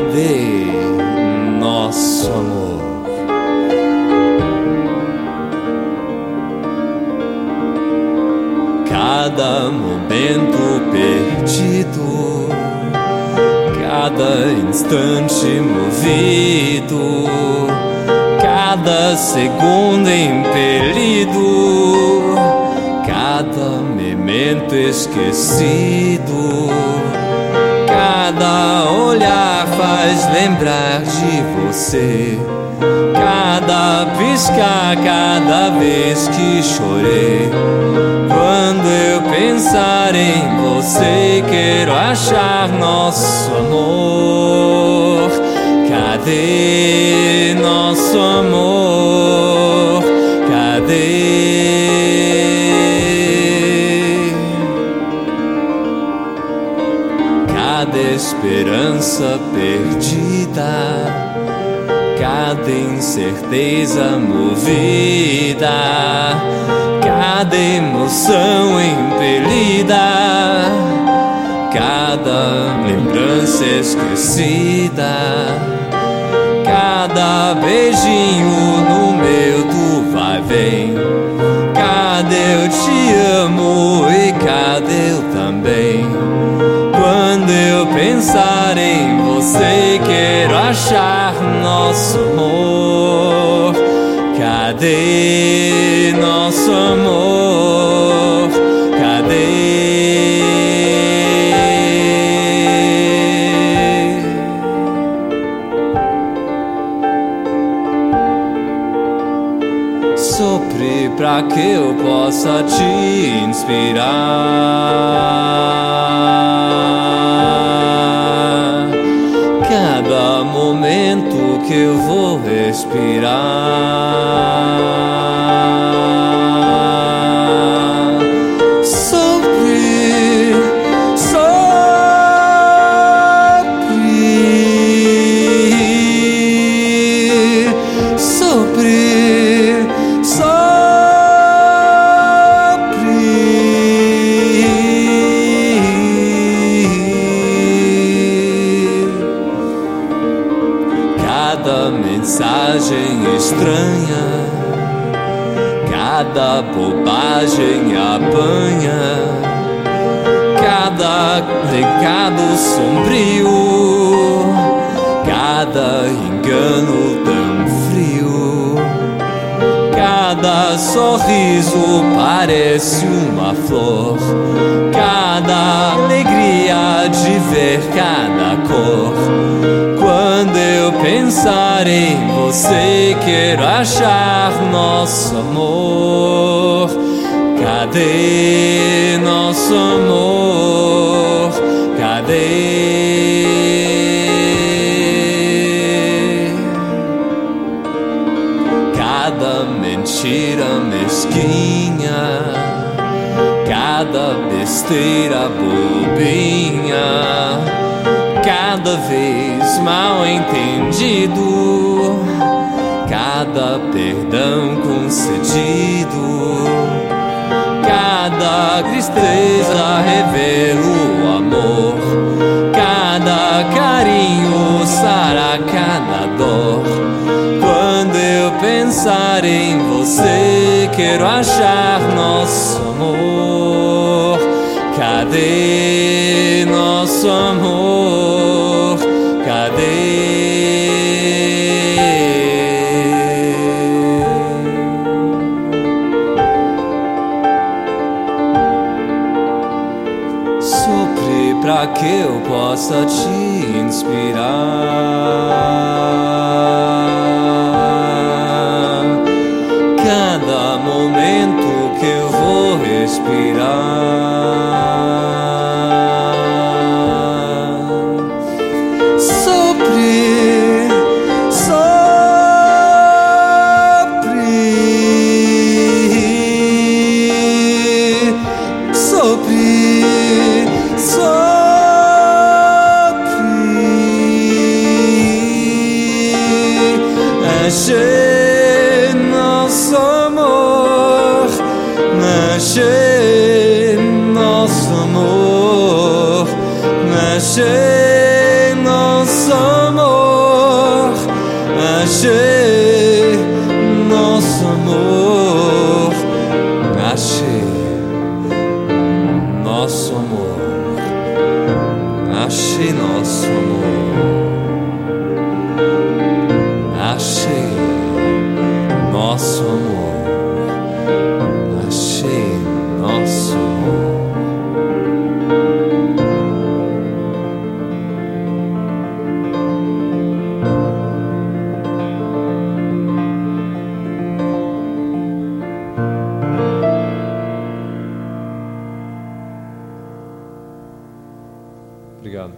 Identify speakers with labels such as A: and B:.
A: Cadê nosso amor? Cada momento perdido, cada instante movido, cada segundo impelido, cada momento esquecido cada olhar faz lembrar de você. Cada piscar, cada vez que chorei. Quando eu pensar em você, quero achar nosso amor. Cadê esperança perdida cada incerteza movida, cada emoção impelida, cada lembrança esquecida, cada beijinho no Sopre pra que eu possa te inspirar. Cada momento que eu vou respirar. Cada bobagem apanha, cada recado sombrio, cada engano cada sorriso parece uma flor, cada alegria de ver cada cor. Quando eu pensar em você, quero achar nosso amor. Cadê nosso amor? Cadê? Cada besteira bobinha cada vez mal entendido, cada perdão concedido, cada tristeza revela o amor, cada carinho sara cada dor. Quando eu pensar em você, quero achar nosso amor. Cadê nosso amor? Cadê? Sopre pra que eu possa te inspirar. Sopre, sopre, sopre.
B: Obrigado.